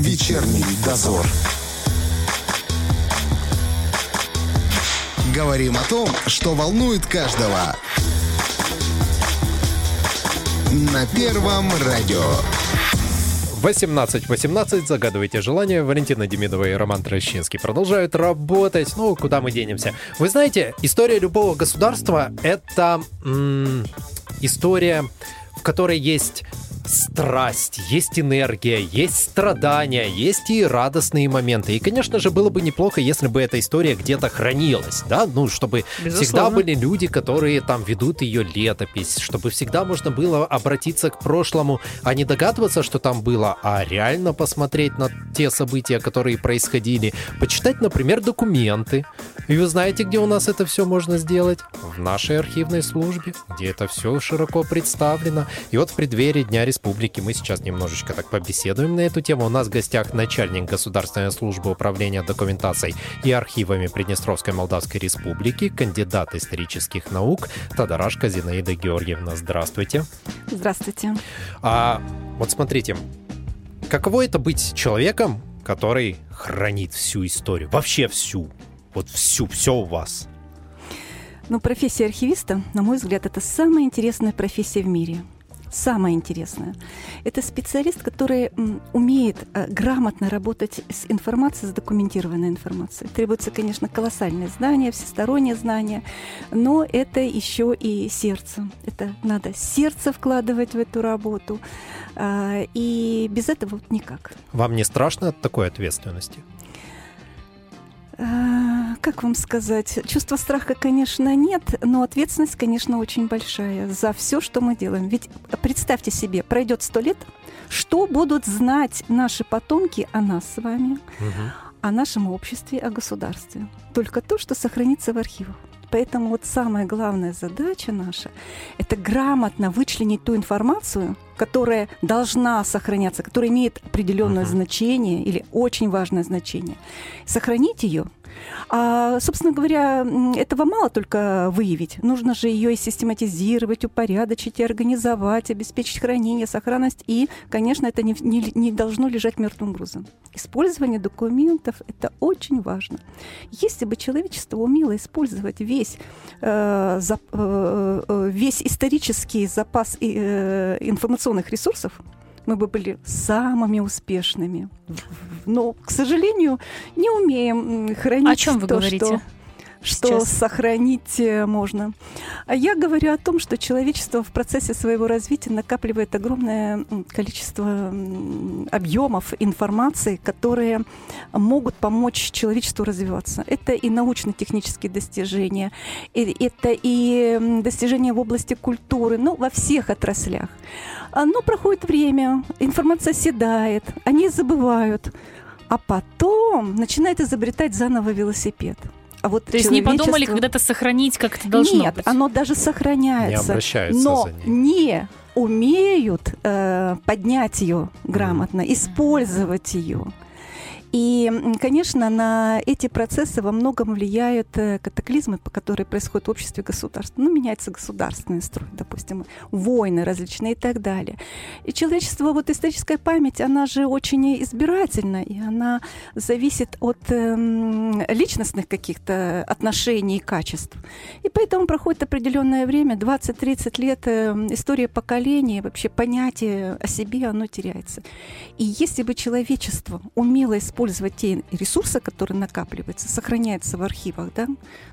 Вечерний дозор. Говорим о том, что волнует каждого. На Первом радио. 18.18. 18, загадывайте желание. Валентина Демидова и Роман Трощинский продолжают работать. Ну, куда мы денемся? Вы знаете, история любого государства — это м- история, в которой есть страсть, есть энергия, есть страдания, есть и радостные моменты. И, конечно же, было бы неплохо, если бы эта история где-то хранилась, да, ну, чтобы Безусловно. всегда были люди, которые там ведут ее летопись, чтобы всегда можно было обратиться к прошлому, а не догадываться, что там было, а реально посмотреть на те события, которые происходили, почитать, например, документы. И вы знаете, где у нас это все можно сделать? В нашей архивной службе, где это все широко представлено. И вот в преддверии Дня Республики мы сейчас немножечко так побеседуем на эту тему. У нас в гостях начальник Государственной службы управления документацией и архивами Приднестровской Молдавской Республики, кандидат исторических наук Тадарашка Зинаида Георгиевна. Здравствуйте. Здравствуйте. А вот смотрите, каково это быть человеком, который хранит всю историю? Вообще всю. Вот всю, все у вас. Ну, профессия архивиста, на мой взгляд, это самая интересная профессия в мире. Самое интересное. Это специалист, который умеет э, грамотно работать с информацией, с документированной информацией. Требуется, конечно, колоссальное знание, всестороннее знание, но это еще и сердце. Это надо сердце вкладывать в эту работу, а, и без этого вот никак. Вам не страшно от такой ответственности? А, Как вам сказать? Чувства страха, конечно, нет, но ответственность, конечно, очень большая за все, что мы делаем. Ведь представьте себе, пройдет сто лет, что будут знать наши потомки о нас с вами, о нашем обществе, о государстве? Только то, что сохранится в архивах. Поэтому вот самая главная задача наша – это грамотно вычленить ту информацию, которая должна сохраняться, которая имеет определенное Мгм. значение или очень важное значение. Сохранить ее. А, собственно говоря, этого мало только выявить. Нужно же ее и систематизировать, упорядочить, и организовать, обеспечить хранение, сохранность. И, конечно, это не, не- не должно лежать мертвым грузом. Использование документов – это очень важно. Если бы человечество умело использовать весь, э, зап- э, э, весь исторический запас и, э, информационных ресурсов, мы бы были самыми успешными. Но, к сожалению, не умеем хранить О чем вы то, говорите? что что сейчас? сохранить э, можно. А я говорю о том, что человечество в процессе своего развития накапливает огромное количество объемов информации, которые могут помочь человечеству развиваться. Это и научно-технические достижения, и- это и достижения в области культуры, ну, во всех отраслях. А, Но проходит время, информация седает, они забывают, а потом начинают изобретать заново велосипед. А вот То есть не подумали когда-то сохранить, как это должно Нет, быть? оно даже Не сохраняется, обращаются но за ней. не умеют э, поднять ее грамотно, использовать ее. И, конечно, на эти процессы во многом влияют э, катаклизмы, которые происходят в обществе государств. Ну, меняется государственный строй, допустим, войны различные и так далее. И человечество, вот историческая память, она же очень избирательна, и она зависит от эм, личностных каких-то отношений и качеств. И поэтому проходит определенное время, 20-30 лет, э, история поколений, вообще понятие о себе, оно теряется. И если бы человечество умело использовать те ресурсы, которые накапливаются, сохраняются в архивах, да,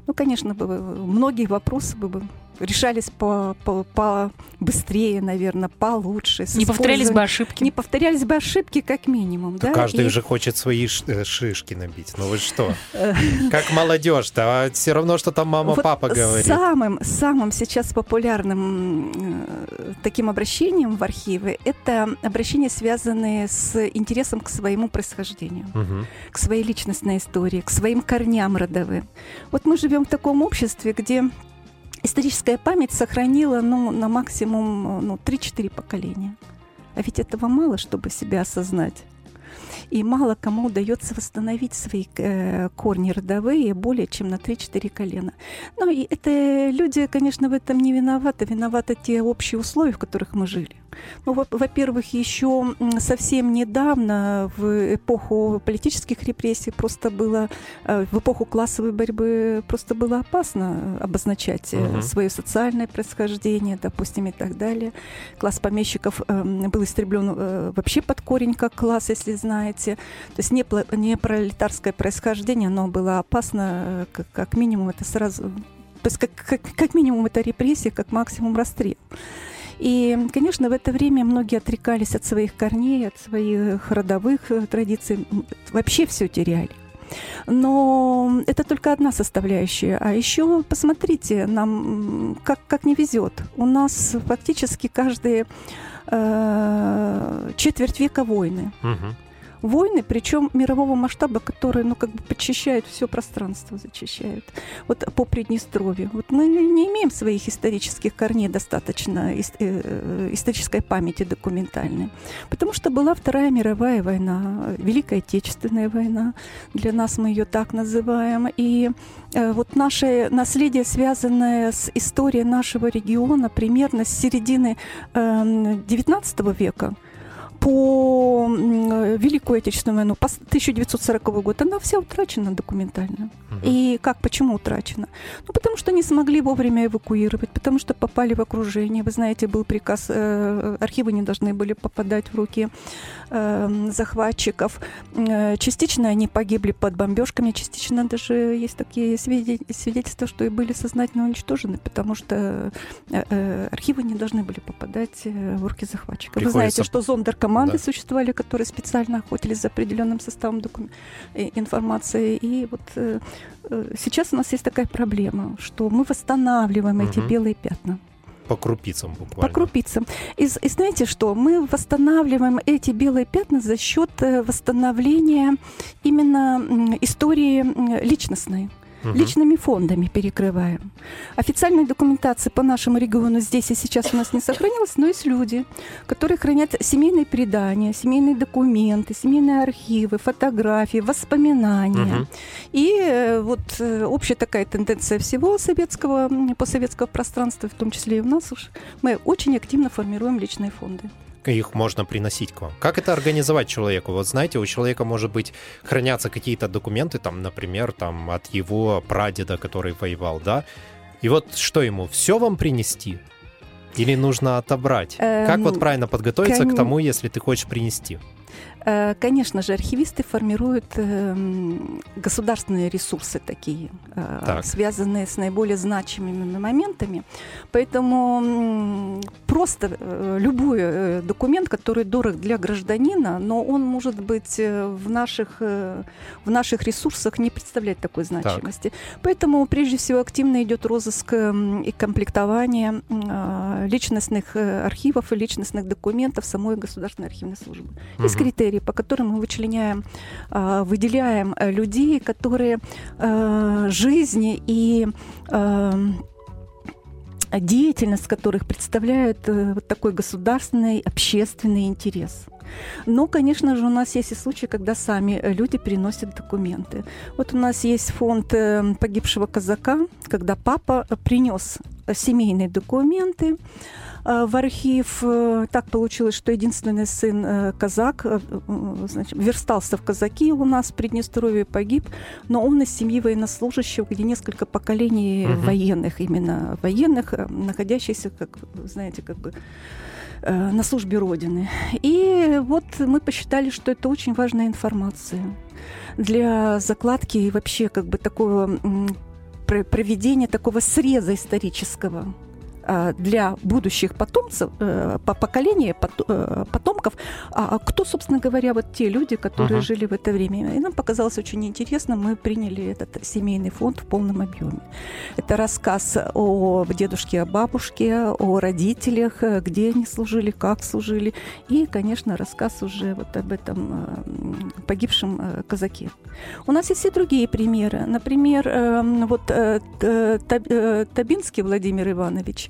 ну, конечно, бы, многие вопросы бы решались по, по, по быстрее, наверное, получше. Не повторялись бы ошибки. Не повторялись бы ошибки, как минимум. Да каждый И, же хочет свои э, шишки набить. Ну вы что? э, Как молодежь-то, а все равно, что там мама, Вот папа говорит. Самым, самым сейчас популярным э, таким обращением в архивы это обращения, связанные с интересом к своему происхождению, к своей личностной истории, к своим корням родовым. Вот мы живем в таком обществе, где историческая память сохранила ну, на максимум ну, 3-4 поколения. А ведь этого мало, чтобы себя осознать. И мало кому удается восстановить свои э, корни родовые более чем на 3-4 колена. Ну и это люди, конечно, в этом не виноваты. Виноваты те общие условия, в которых мы жили. Ну, во- во-первых, еще совсем недавно, в эпоху политических репрессий, просто было, э, в эпоху классовой борьбы просто было опасно э, обозначать э, Мгм. свое социальное происхождение, допустим, и так далее. Класс помещиков был истреблен э, вообще под корень как класс, если знаете. То есть не, не пролетарское происхождение, оно было опасно, э, как, как минимум это сразу... То есть как, как, как минимум это репрессия, как максимум расстрел. И, конечно, в это время многие отрекались от своих корней, от своих родовых э, традиций, вообще все теряли. Но это только одна составляющая. А еще посмотрите, нам как, как не везет. У нас фактически каждые э, четверть века войны. Мгм. Войны, причем мирового масштаба, которые, ну, как бы подчищают все пространство, зачищают. Вот по Приднестровью. Вот мы не имеем своих исторических корней достаточно, ис- э, исторической памяти документальной. Потому что была Вторая мировая война, Великая Отечественная война. Для нас мы ее так называем. И э, вот наше наследие, связанное с историей нашего региона, примерно с середины эм, XIX века, по э, Великую Отечественную войну, по с- 1940 год, она вся утрачена документально. Мгм. И как, почему утрачена? Ну, потому что не смогли вовремя эвакуировать, потому что попали в окружение. Вы знаете, был приказ, э, архивы не должны были попадать в руки э, захватчиков. Э, частично они погибли под бомбежками, частично даже есть такие свиде- свидетельства, что и были сознательно уничтожены, потому что э, э, архивы не должны были попадать э, в руки захватчиков. Вы Приходится- знаете, что зондеркоманды Да. существовали, которые специально охотились за определенным составом докум- э, информации. И вот э, э, сейчас у нас есть такая проблема, что мы восстанавливаем эти Мгм. белые пятна По крупицам по буквально. крупицам. И, и знаете что? Мы восстанавливаем эти белые пятна за счет э, восстановления именно истории личностной. Личными фондами перекрываем. Официальной документации по нашему региону здесь и сейчас у нас не сохранилось, но есть люди, которые хранят семейные предания, семейные документы, семейные архивы, фотографии, воспоминания. Мгм. И э, вот э, общая такая тенденция всего советского, постсоветского пространства, в том числе и у нас уж, мы очень активно формируем личные фонды. Их можно приносить к вам. Как это организовать человеку? Вот знаете, у человека, может быть, хранятся какие-то документы, там, например, там, от его прадеда, который воевал, да? И вот что ему, все вам принести? Или нужно отобрать? как вот Эм, правильно подготовиться кон- к тому, если ты хочешь принести? Э, Конечно же, архивисты формируют эм, государственные ресурсы такие, э, Так. связанные с наиболее значимыми моментами. Поэтому просто э, любой э, документ, который дорог для гражданина, но он может быть э, в наших, э, в наших ресурсах не представлять такой значимости. Поэтому прежде всего активно идет розыск и комплектование а, личностных э, архивов и личностных документов самой Государственной архивной службы. Есть Мгм. Критерии, по которым мы вычленяем, а, выделяем э, людей, которые э, жизни и э, деятельность которых представляет вот такой государственный общественный интерес. Но, конечно же, у нас есть и случаи, когда сами люди переносят документы. Вот у нас есть фонд погибшего казака, когда папа принес семейные документы в архив. Э, Так получилось, что единственный сын э, казак, э, э, значит, верстался в казаки у нас в Приднестровье, погиб, но он из семьи военнослужащего, где несколько поколений Мгм. военных, именно военных, э, находящихся, как знаете, как бы э, на службе Родины. И вот мы посчитали, что это очень важная информация для закладки и вообще как бы такого проведения такого среза исторического для будущих потомцев, э, по поколения э, потомков, а а кто, собственно говоря, вот те люди, которые Ага. жили в это время. И нам показалось очень интересно, мы приняли этот семейный фонд в полном объеме. Это рассказ о дедушке, о бабушке, о родителях, э, где они служили, как служили, и, конечно, рассказ уже вот об этом э, погибшем э, казаке. У нас есть и другие примеры. Например, эм, вот э, э, Табинский Владимир Иванович,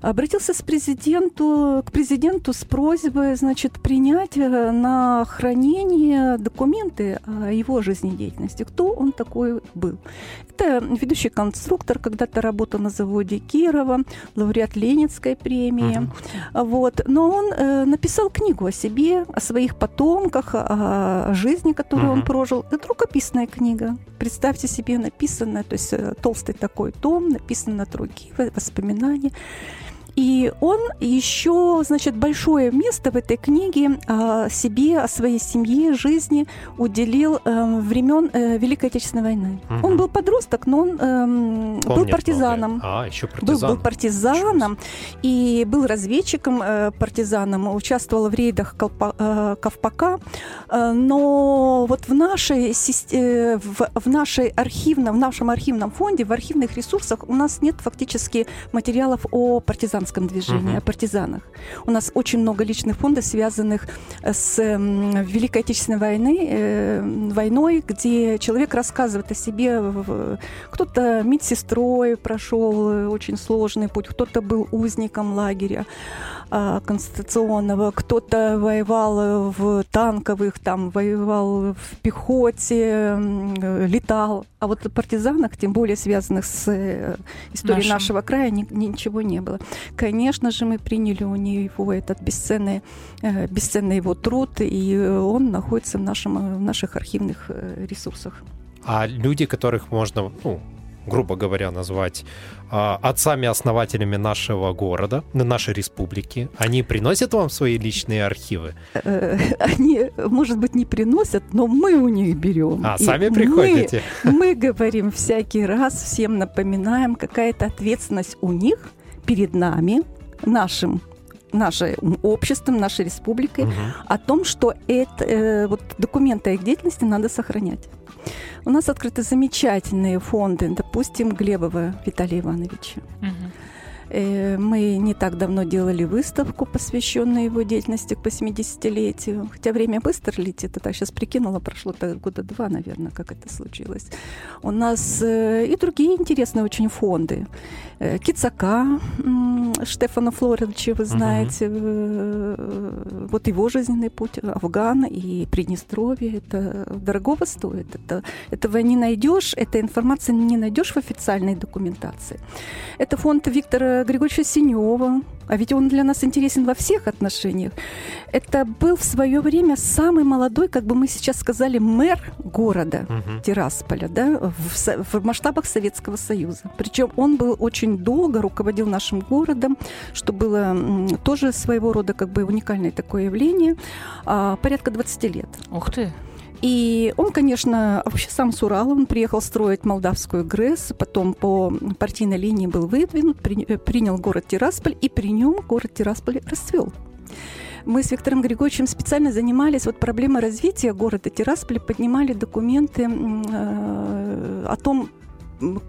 обратился с президенту, к президенту с просьбой значит, принять э, на хранение документы о его жизнедеятельности. Кто он такой был? Это ведущий конструктор, когда-то работал на заводе Кирова, лауреат Ленинской премии. Uh-huh. Вот. Но он э, написал книгу о себе, о своих потомках, о, о жизни, которую uh-huh. он прожил. Это рукописная книга. Представьте себе, написанная, то есть э, толстый такой том, написан на руки, воспоминания. И он еще, значит, большое место в этой книге а, себе, о своей семье, жизни уделил э, времен э, Великой Отечественной войны. Угу. Он был подросток, но он э, был партизаном. Много. А, еще партизан. Был, был партизаном и был разведчиком э, партизаном, участвовал в рейдах Колпа, э, Ковпака. Э, но вот в нашей, э, в, в нашей архивном, в нашем архивном фонде, в архивных ресурсах у нас нет фактически материалов о партизанах партизанском движении, uh-huh. о партизанах. У нас очень много личных фондов, связанных с Великой Отечественной войны, э, войной, где человек рассказывает о себе. Кто-то медсестрой прошел э, очень сложный путь, кто-то был узником лагеря э, конституционного, кто-то воевал в танковых, там воевал в пехоте, летал. А вот о партизанах, тем более связанных с э, историей Нашим. нашего края, ни, ничего не было. Конечно же, мы приняли у него этот бесценный, э, бесценный его труд, и он находится в, нашем, в наших архивных э, ресурсах. А люди, которых можно, ну, грубо говоря, назвать э, отцами-основателями нашего города, нашей республики, они приносят вам свои личные архивы? Э, они, может быть, не приносят, но мы у них берем. А, сами приходите? Мы, мы говорим всякий раз, всем напоминаем, какая-то ответственность у них перед нами, нашим нашим обществом, нашей республикой, угу. о том, что это, э, вот, документы о их деятельности надо сохранять. У нас открыты замечательные фонды, допустим, Глебова Виталия Ивановича. Угу. Мы не так давно делали выставку, посвященную его деятельности к 80-летию. Хотя время быстро летит. Это сейчас прикинула, прошло года два, наверное, как это случилось. У нас э, и другие интересные очень фонды. Э, Кицака Штефана Флоридовича, вы знаете, uh-huh. вот его жизненный путь, Афган и Приднестровье, это дорогого стоит. Это, этого не найдешь, этой информации не найдешь в официальной документации. Это фонд Виктора Григорьевича Синева, а ведь он для нас интересен во всех отношениях. Это был в свое время самый молодой, как бы мы сейчас сказали, мэр города угу. Тирасполя, да, в, в масштабах Советского Союза. Причем он был очень долго руководил нашим городом, что было тоже своего рода как бы уникальное такое явление, а, порядка 20 лет. Ух ты! И он, конечно, вообще сам с Урала, он приехал строить молдавскую ГРЭС, потом по партийной линии был выдвинут, при, э, принял город Тирасполь, и при нем город Тирасполь расцвел. Мы с Виктором Григорьевичем специально занимались вот проблемой развития города Тирасполь, поднимали документы э, о том,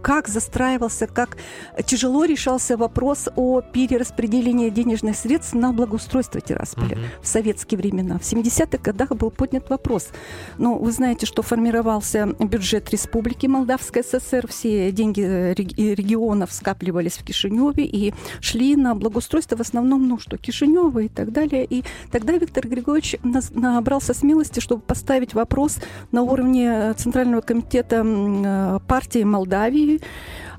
как застраивался, как тяжело решался вопрос о перераспределении денежных средств на благоустройство Тирасполя угу. в советские времена. В 70-х годах был поднят вопрос. Ну, вы знаете, что формировался бюджет Республики Молдавской ССР, все деньги э, регионов скапливались в Кишиневе и шли на благоустройство в основном, ну что, Кишинева и так далее. И тогда Виктор Григорьевич набрался смелости, чтобы поставить вопрос на уровне Центрального комитета э, партии Молдавии Молдавии,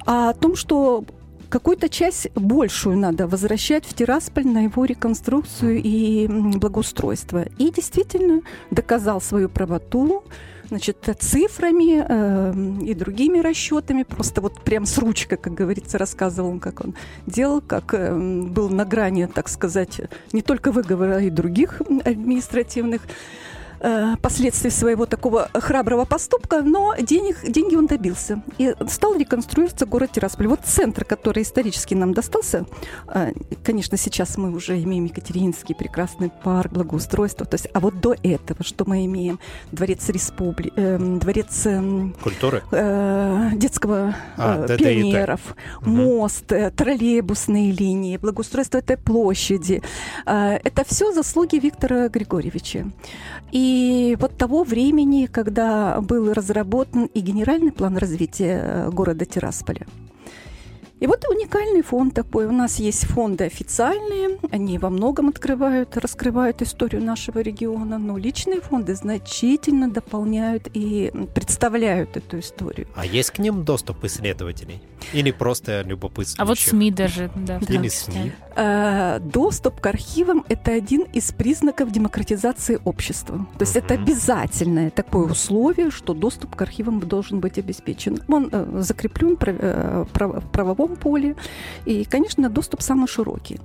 о том, что какую-то часть большую надо возвращать в Тирасполь на его реконструкцию и благоустройство. И действительно доказал свою правоту значит, цифрами э, и другими расчетами, просто вот прям с ручкой, как говорится, рассказывал он, как он делал, как э, был на грани, так сказать, не только выговора, и других административных э, последствий своего такого храброго поступка, но денег, деньги он добился. И стал реконструироваться город Тирасполь. Вот центр, который исторически нам достался, э, конечно, сейчас мы уже имеем Екатерининский прекрасный парк, благоустройство. То есть, а вот до этого, что мы имеем? Дворец республики, э, дворец... Э, Культуры? Э, детского а, э, пионеров, да, мост, э, троллейбусные линии, благоустройство этой площади. Э, это все заслуги Виктора Григорьевича. И и вот того времени, когда был разработан и генеральный план развития э, города Тирасполя, И вот уникальный фонд такой. У нас есть фонды официальные, они во многом открывают, раскрывают историю нашего региона, но личные фонды значительно дополняют и представляют эту историю. А есть к ним доступ исследователей? Или просто любопытство? А вот СМИ даже, да. Или СМИ. Э, Доступ к архивам – это один из признаков демократизации общества. То есть это обязательное такое условие, что доступ к архивам должен быть обеспечен. Он э, закреплен э, в правовом поле, и, конечно, доступ самый широкий.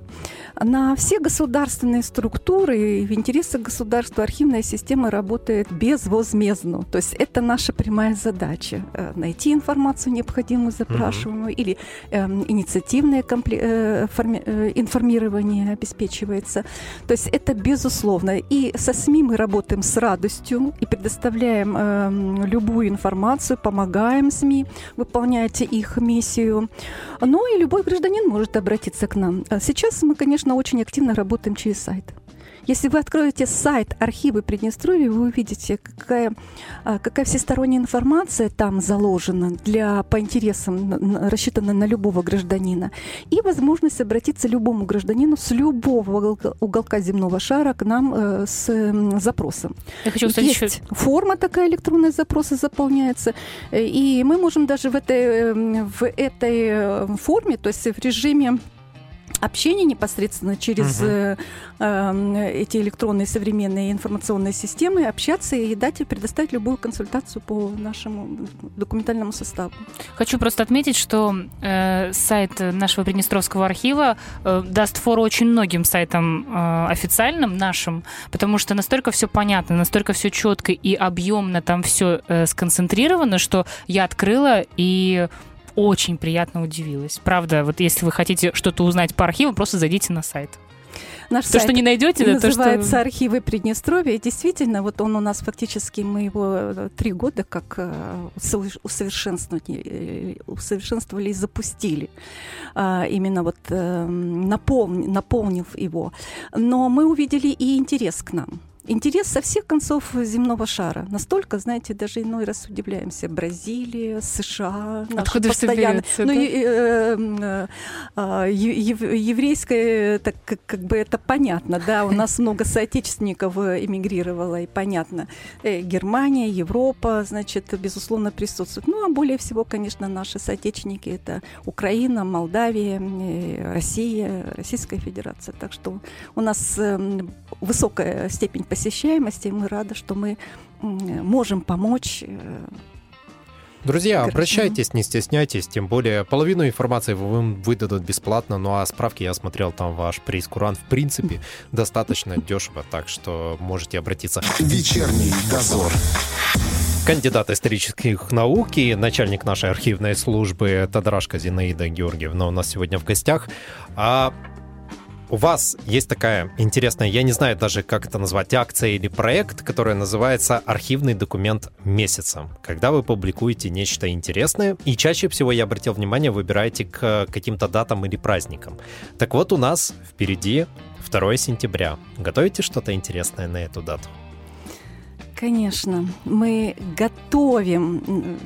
На все государственные структуры и в интересах государства архивная система работает безвозмездно. То есть это наша прямая задача э, – найти информацию необходимую, запрашиваемую, или эм, инициативное компле- э, форми- э, информирование обеспечивается. То есть это безусловно. И со СМИ мы работаем с радостью и предоставляем эм, любую информацию, помогаем СМИ выполнять их миссию. Ну и любой гражданин может обратиться к нам. А Сейчас мы, конечно, очень активно работаем через сайт. Если вы откроете сайт архивы Приднестровья, вы увидите, какая, а, какая всесторонняя информация там заложена для, по интересам, на- на- рассчитана на любого гражданина. И возможность обратиться любому гражданину с любого уголка, уголка земного шара к нам э, с запросом. Я хочу, кстати, Есть еще... форма такая электронная запросы заполняется, и мы можем даже в этой, э, в этой э, форме, то есть в режиме общения непосредственно через Мгм. э, э, эти электронные современные информационные системы общаться и дать и предоставить любую консультацию по нашему документальному составу. Хочу просто отметить, что э, сайт нашего Приднестровского архива э, даст фору очень многим сайтам э, официальным нашим, потому что настолько все понятно, настолько все четко и объемно там все сконцентрировано, что я открыла и очень приятно удивилась. Правда, вот если вы хотите что-то узнать по архиву, просто зайдите на сайт. Наш То, сайт что не найдете, да, то, называется что... архивы Приднестровья. И действительно, вот он у нас фактически, мы его э, три года как э, усовер- усовершенствовали, э, усовершенствовали и запустили, а, именно вот э, наполни- наполнив его. Но мы увидели и интерес к нам. Интерес со всех концов земного шара. Настолько, знаете, даже иной раз удивляемся. Бразилия, США, Откуда постоянно. берётся, Ну, да? э, э, а, е- ев- еврейское, так как, как бы это понятно, да, у нас много соотечественников э, эмигрировало, и понятно. Э, Германия, Европа, значит, безусловно, присутствуют. Ну, а более всего, конечно, наши соотечественники – это Украина, Молдавия, э, Россия, Российская Федерация. Так что у нас эм, высокая степень посещаемости, и мы рады, что мы можем помочь э, Друзья, обращайтесь, не стесняйтесь, тем более половину информации вам выдадут бесплатно, ну а справки я смотрел, там ваш прейскурант в принципе достаточно дешево, так что можете обратиться. Вечерний дозор. Кандидат исторических наук и начальник нашей архивной службы Тадрашка Зинаида Георгиевна у нас сегодня в гостях. А у вас есть такая интересная, я не знаю даже, как это назвать, акция или проект, которая называется «Архивный документ месяца», когда вы публикуете нечто интересное, и чаще всего, я обратил внимание, выбираете к каким-то датам или праздникам. Так вот, у нас впереди 2 сентября. Готовите что-то интересное на эту дату? Конечно, мы готовим,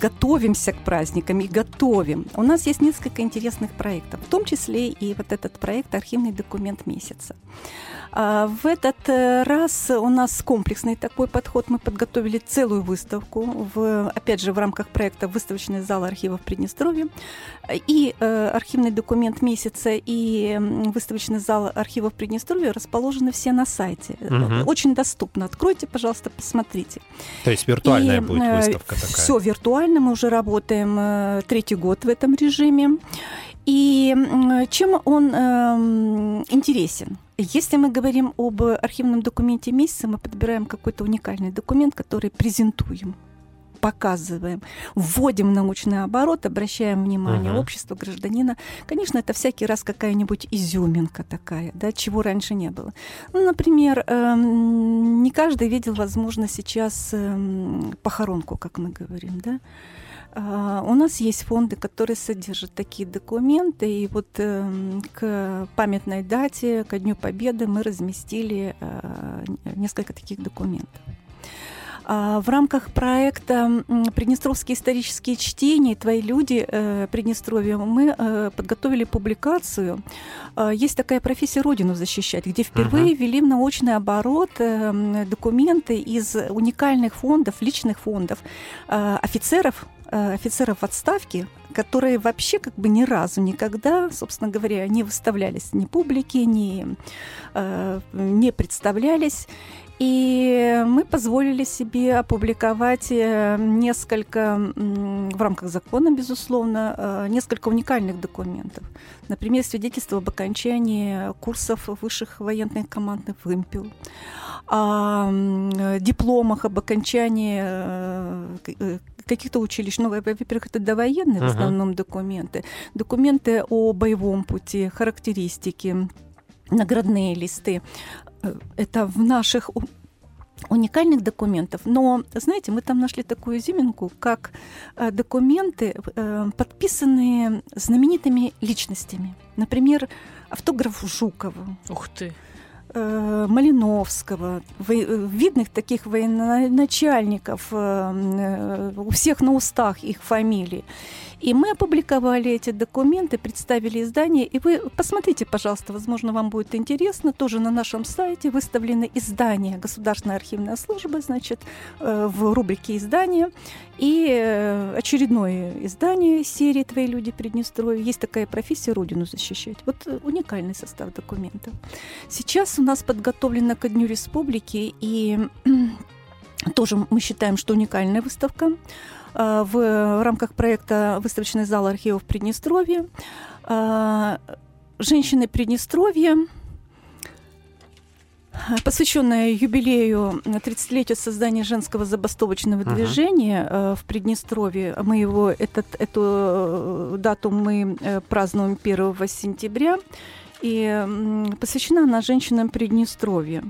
готовимся к праздникам и готовим. У нас есть несколько интересных проектов, в том числе и вот этот проект «Архивный документ месяца». А В этот э, раз у нас комплексный такой подход. Мы подготовили целую выставку, в, опять же, в рамках проекта «Выставочный зал архивов Приднестровья». И э, архивный документ месяца, и выставочный зал архивов Приднестровья расположены все на сайте. Мгм. Очень доступно. Откройте, пожалуйста, посмотрите. То есть виртуальная будет выставка такая? Все виртуально, мы уже работаем э, третий год в этом режиме. И чем он эм, интересен? Если мы говорим об архивном документе месяца, мы подбираем какой-то уникальный документ, который презентуем показываем, вводим в научный оборот, обращаем внимание Мгм. общества, гражданина. Конечно, это всякий раз какая-нибудь изюминка такая, да, чего раньше не было. Ну, например, эм, не каждый видел, возможно, сейчас эм, похоронку, как мы говорим, да. А, У нас есть фонды, которые содержат такие документы, и вот эм, к памятной дате, ко Дню Победы мы разместили э, несколько таких документов. А, в рамках проекта «Приднестровские исторические чтения. Твои люди э, Приднестровья» мы э, подготовили публикацию. А, есть такая профессия «Родину защищать», где впервые uh-huh. ввели в научный оборот э, документы из уникальных фондов, личных фондов офицеров, офицеров в отставке, которые вообще как бы ни разу никогда, собственно говоря, не выставлялись ни публике, ни не представлялись. И мы позволили себе опубликовать э, несколько, в рамках закона, безусловно, э, несколько уникальных документов. Например, свидетельство об окончании курсов высших военных команд в «Вымпел», о дипломах об окончании э, каких-то училищ. Ну, во-первых, это довоенные uh-huh. в основном документы. Документы о боевом пути, характеристики, наградные листы. Э, это в наших уникальных документов. Но, знаете, мы там нашли такую изюминку, как э, документы, э, подписанные знаменитыми личностями. Например, автограф Жукова. Ух ты! Малиновского, видных таких военачальников, у всех на устах их фамилии. И мы опубликовали эти документы, представили издание. И вы посмотрите, пожалуйста, возможно, вам будет интересно. Тоже на нашем сайте выставлены издания Государственная архивная служба, значит, э, в рубрике издания. И э, очередное издание серии «Твои люди Приднестровья». Есть такая профессия «Родину защищать». Вот э, уникальный состав документов. Сейчас у нас подготовлено ко Дню Республики, и тоже мы считаем, что уникальная выставка. Э, в рамках проекта «Выставочный зал архивов Приднестровья». Э, «Женщины Приднестровья», посвященная юбилею 30-летию создания женского забастовочного uh-huh. движения э, в Приднестровье. Мы его, этот, эту дату мы празднуем 1 сентября. И посвящена она женщинам Приднестровья.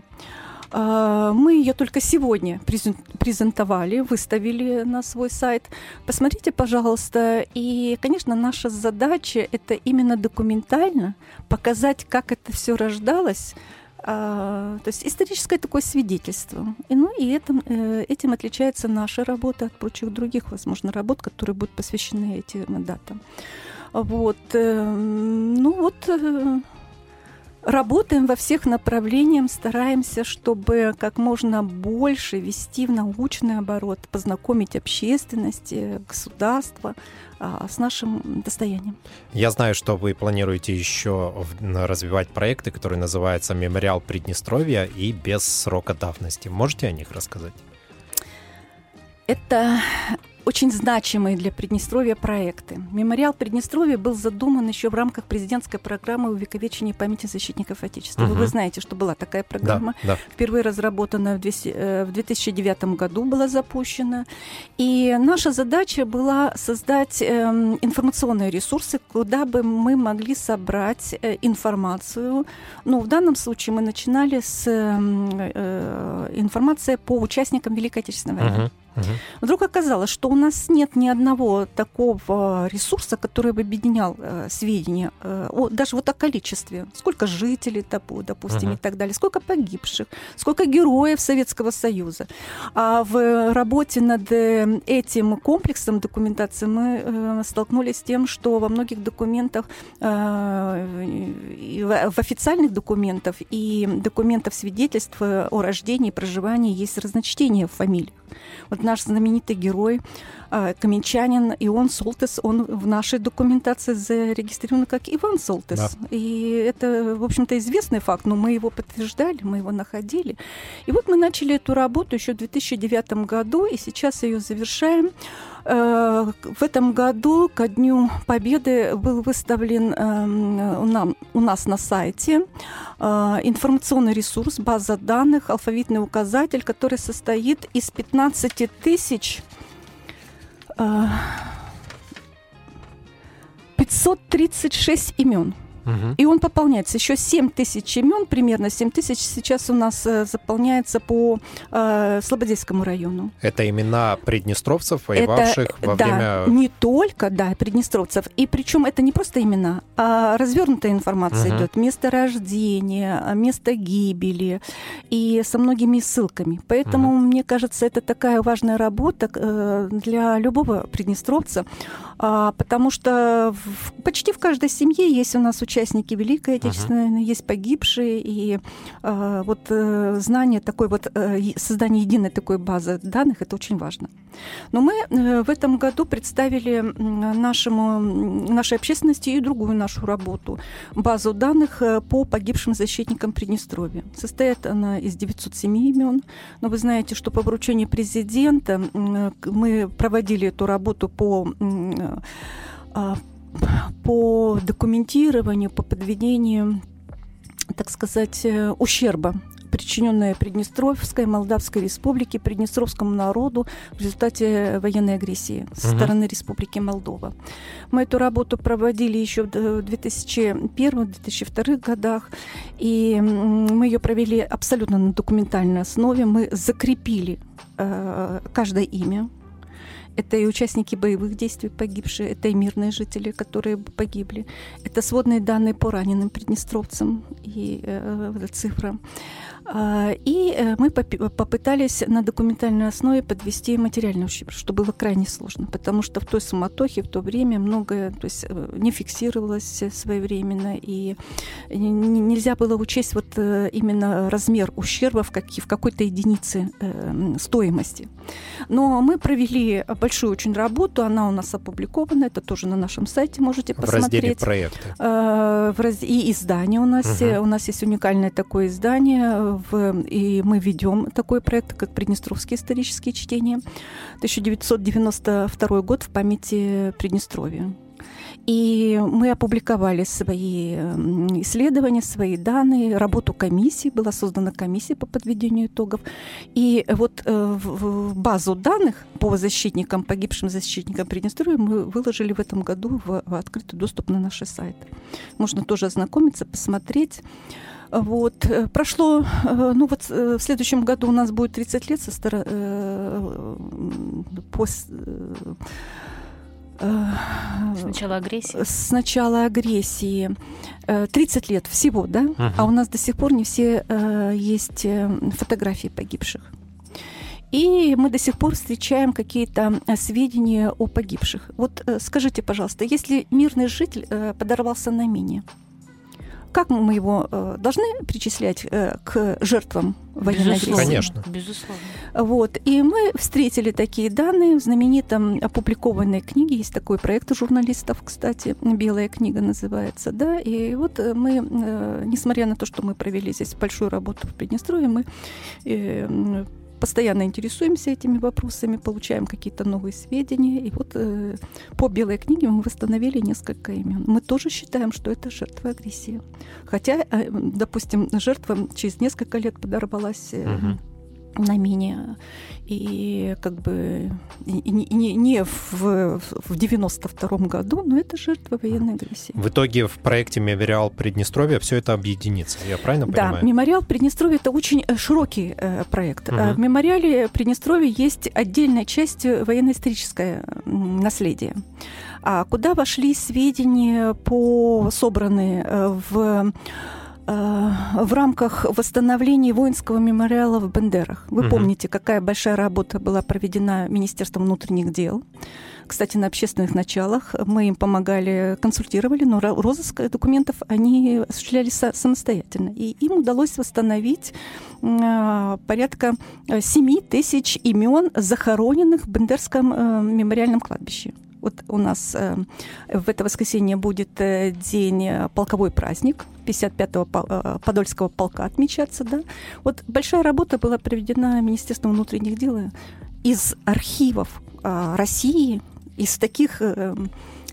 А, мы ее только сегодня презентовали, выставили на свой сайт. Посмотрите, пожалуйста. И, конечно, наша задача это именно документально показать, как это все рождалось. А, то есть историческое такое свидетельство. И, ну, и этим, э, этим отличается наша работа от прочих других, возможно, работ, которые будут посвящены этим датам. Вот. Э, ну вот э, Работаем во всех направлениях, стараемся, чтобы как можно больше вести в научный оборот, познакомить общественность, э, государство а, с нашим достоянием. Я знаю, что вы планируете еще развивать проекты, которые называются «Мемориал Приднестровья» и «Без срока давности». Можете о них рассказать? Это очень значимые для Приднестровья проекты. Мемориал Приднестровья был задуман еще в рамках президентской программы увековечения памяти защитников Отечества. Угу. Вы знаете, что была такая программа. Да, да. Впервые разработана в 2009 э, году, была запущена. И наша задача была создать эм, информационные ресурсы, куда бы мы могли собрать э, информацию. Ну, в данном случае мы начинали с эм, э, информации по участникам Великой Отечественной войны. Угу. Угу. Вдруг оказалось, что у нас нет ни одного такого ресурса, который бы объединял э, сведения, э, о, даже вот о количестве, сколько жителей, допустим, угу. и так далее, сколько погибших, сколько героев Советского Союза. А в работе над э, этим комплексом документации мы э, столкнулись с тем, что во многих документах, э, в официальных документах и документах свидетельств о рождении и проживании есть разночтение в фамилиях. Вот наш знаменитый герой, а, каменчанин Ион Солтес, он в нашей документации зарегистрирован как Иван Солтес. Да. И это, в общем-то, известный факт, но мы его подтверждали, мы его находили. И вот мы начали эту работу еще в 2009 году, и сейчас ее завершаем. Э, в этом году ко Дню Победы был выставлен эм, у нас на сайте э, информационный ресурс, база данных, алфавитный указатель, который состоит из 15 тысяч 536 э, имен. Мгм. И он пополняется. Еще 7 тысяч имен, примерно 7 тысяч сейчас у нас э, заполняется по э, Слободейскому району. Это имена приднестровцев, воевавших это, во да, время... не только, да, приднестровцев. И причем это не просто имена, а развернутая информация Мгм. идет. Место рождения, место гибели и со многими ссылками. Поэтому, мне кажется, это такая важная работа э, для любого приднестровца, потому что в- почти в каждой семье есть у нас участники Великой Отечественной войны, есть погибшие, и а, вот э, знание такой вот, э, создание единой такой базы данных, это очень важно. Но мы э, в этом году представили нашему, нашей общественности и другую нашу работу. Базу данных по погибшим защитникам Приднестровья. Состоит она из 907 имен. Но вы знаете, что по поручению президента мы проводили эту работу по а, по документированию, по подведению, так сказать, э, ущерба причиненное Приднестровской, Молдавской республике, Приднестровскому народу в результате военной агрессии со стороны Республики Молдова. Мы эту работу проводили еще в 2001-2002 годах, и мы ее провели абсолютно на документальной основе. Мы закрепили э, каждое имя, это и участники боевых действий погибшие, это и мирные жители, которые погибли. Это сводные данные по раненым приднестровцам и э, цифра. А, И э, мы попытались на документальной основе подвести материальный ущерб, что было крайне сложно, потому что в той суматохе, в то время многое то есть, э, не фиксировалось своевременно, и нельзя было учесть вот э, именно размер ущерба в, каки- в какой-то единице э, стоимости. Но мы провели большую очень работу, она у нас опубликована, это тоже на нашем сайте можете В разделе посмотреть. проекты. И издание у нас. Э, У нас есть уникальное такое издание, в... и мы ведем такой проект, как Приднестровские исторические чтения. 1992 год в памяти Приднестровья. И мы опубликовали свои исследования, свои данные, работу комиссии, была создана комиссия по подведению итогов. И вот э, в базу данных по защитникам, погибшим защитникам Приднестровья мы выложили в этом году в, открытый доступ на наши сайты. Можно тоже ознакомиться, посмотреть. Вот. э, Прошло, э, ну вот э, в следующем году у нас будет 30 лет со стороны С начала агрессии. с начала агрессии. Э, 30 лет всего, да? Мгм. А у нас до сих пор не все э, есть э, фотографии погибших. И мы до сих пор встречаем какие-то э, сведения о погибших. Вот э, скажите, пожалуйста, если мирный житель э, подорвался на мине, как мы его э, должны причислять э, к жертвам военной агрессии? Безусловно. Конечно. Безусловно. Вот. И мы встретили такие данные в знаменитой опубликованной книге. Есть такой проект у журналистов, кстати, «Белая книга» называется. Да? И вот э, мы, э, несмотря на то, что мы провели здесь большую работу в Приднестровье, мы э, постоянно интересуемся этими вопросами, получаем какие-то новые сведения. И вот э, по «Белой книге» мы восстановили несколько имен. Мы тоже считаем, что это жертва агрессии. Хотя, э, допустим, жертва через несколько лет подорвалась э, Мгм. На мине. И как бы и- не, не- в, в 92 году, но это жертва военной агрессии. В итоге в проекте «Мемориал Приднестровья» все это объединится. Я правильно Да, понимаю? мемориал Приднестровья это очень э, широкий э, проект. Э, В мемориале Приднестровья есть отдельная часть э, военно-историческое наследие, а куда вошли сведения по собранные э, в в рамках восстановления воинского мемориала в Бендерах. Вы Мгм. помните, какая большая работа была проведена Министерством внутренних дел. Кстати, на общественных началах мы им помогали, консультировали, но ро- розыск документов они осуществляли са- самостоятельно. И им удалось восстановить э, порядка 7 тысяч имен захороненных в Бендерском э, мемориальном кладбище. Вот у нас э, в это воскресенье будет э, день э, полковой праздник 55-го пол- э, Подольского полка отмечаться, да. Вот большая работа была проведена Министерством внутренних дел из архивов э, России, из таких э,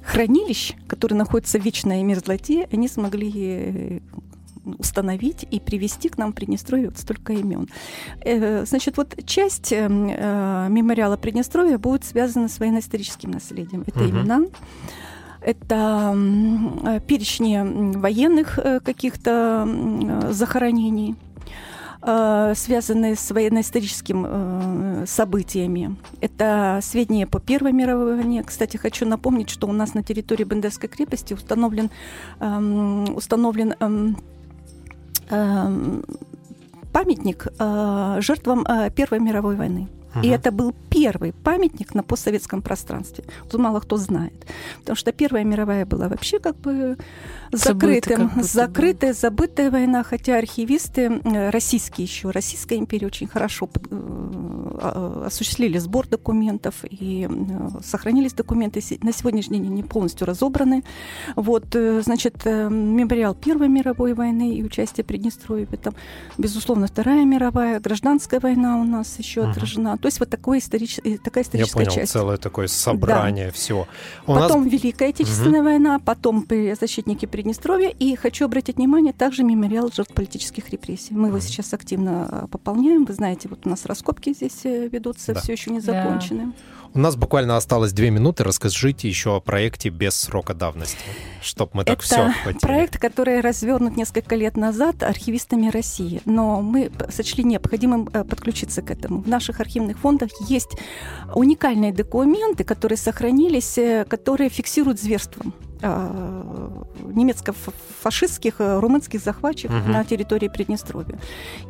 хранилищ, которые находятся в вечной мерзлоте, они смогли э, установить и привести к нам в Приднестровье вот столько имен. Значит, вот часть мемориала Приднестровья будет связана с военно-историческим наследием. Это Мгм. имена, это м, перечни военных э, каких-то м, захоронений, э, связанные с военно-историческими э, событиями. Это сведения по Первой мировой войне. Кстати, хочу напомнить, что у нас на территории Бендерской крепости установлен, эм, установлен эм, эм, памятник э, жертвам э, Первой мировой войны. И это был первый памятник на постсоветском пространстве. Тут мало кто знает. Потому что Первая мировая была вообще как бы закрытым, закрытая, забытая война, хотя архивисты э, российские еще, Российская империя очень хорошо э, а- осуществили сбор документов и э, сохранились документы. На сегодняшний день они полностью разобраны. Вот, э, значит, э, мемориал Первой мировой войны и участие Приднестровья. Там, безусловно, Вторая мировая, гражданская война у нас еще отражена. То есть вот такое историч... э, такая Я историческая понял, часть. целое такое собрание всего. У нас Потом Великая Отечественная война, потом защитники Приднестровья. И хочу обратить внимание, также мемориал жертв политических репрессий. Мы его сейчас активно а, пополняем. Вы знаете, вот у нас раскопки здесь э, ведутся, Да. все еще не Да. закончены. У нас буквально осталось две минуты. Расскажите еще о проекте без срока давности, чтобы мы так Это все охватили. Проект, который развернут несколько лет назад архивистами России, но мы сочли необходимым э, подключиться к этому. В наших архивных фондах есть уникальные документы, которые сохранились, э, которые фиксируют зверство а, немецко-фашистских, э, румынских захватчиков Мгм. на территории Приднестровья.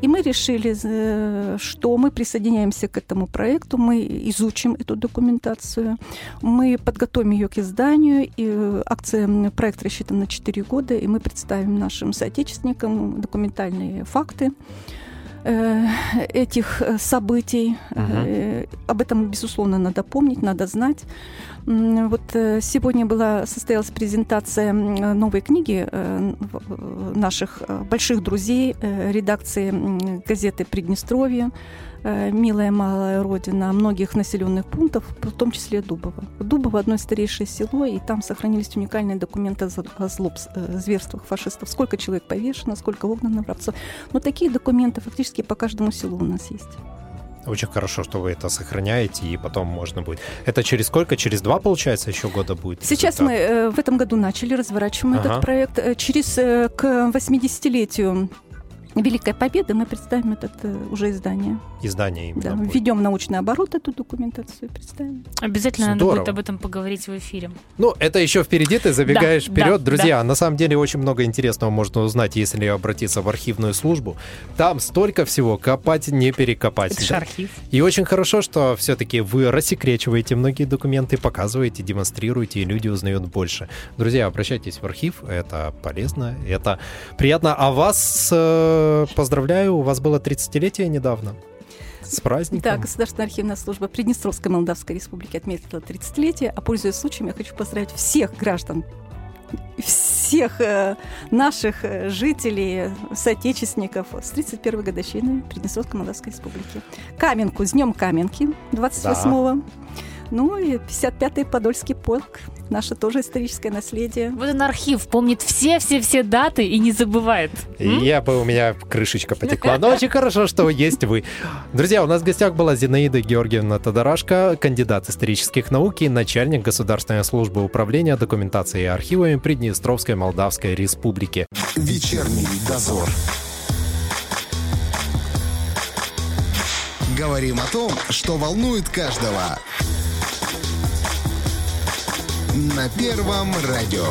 И мы решили, э, что мы присоединяемся к этому проекту, мы изучим эту документацию, мы подготовим ее к изданию. И э, акция, проект рассчитан на 4 года, и мы представим нашим соотечественникам документальные факты э, этих э, событий. Э, Об этом, безусловно, надо помнить, надо знать. Вот э, сегодня была, состоялась презентация новой книги э, наших э, больших друзей редакции газеты «Приднестровье», «Милая малая родина» многих населенных пунктов, в том числе Дубово. Дубово – одно старейшее село, и там сохранились уникальные документы о зл- о злоб, зверствах фашистов. Сколько человек повешено, сколько угнано в рабство. Но такие документы фактически по каждому селу у нас есть. Очень хорошо, что вы это сохраняете, и потом можно будет. Это через сколько? Через два, получается, еще года будет? Сейчас результат? мы э, в этом году начали, разворачиваем Ага. этот проект. Э, Через э, к 80-летию Великой Победы мы представим этот э, уже издание. Издание именно Да, будет. введем научный оборот эту документацию и представим. Обязательно надо Здорово. будет об этом поговорить в эфире. Ну, это еще впереди, ты забегаешь Да, вперед. да, Друзья, на самом деле очень много интересного можно узнать, если обратиться в архивную службу. Там столько всего, копать не перекопать. Это же Да. архив. И очень хорошо, что все-таки вы рассекречиваете многие документы, показываете, демонстрируете, и люди узнают больше. Друзья, обращайтесь в архив, это полезно, это приятно. А вас э, поздравляю, у вас было 30-летие недавно. С праздником. Да, Государственная архивная служба Приднестровской Молдавской Республики отметила 30-летие. А пользуясь случаем, я хочу поздравить всех граждан всех э, наших э, жителей, соотечественников с 31-й годовщиной Приднестровской Молдавской Республики. Каменку, с Днем Каменки 28-го. Ну и 55-й Подольский полк. Наше тоже историческое наследие. Вот он архив, помнит все-все-все даты и не забывает. И М? Я бы, у меня крышечка потекла. Но очень хорошо, что есть вы. Друзья, у нас в гостях была Зинаида Георгиевна Тодорашко, кандидат исторических наук и начальник Государственной службы управления документацией и архивами Приднестровской Молдавской Республики. Вечерний дозор. Говорим о том, что волнует каждого. На Первом радио.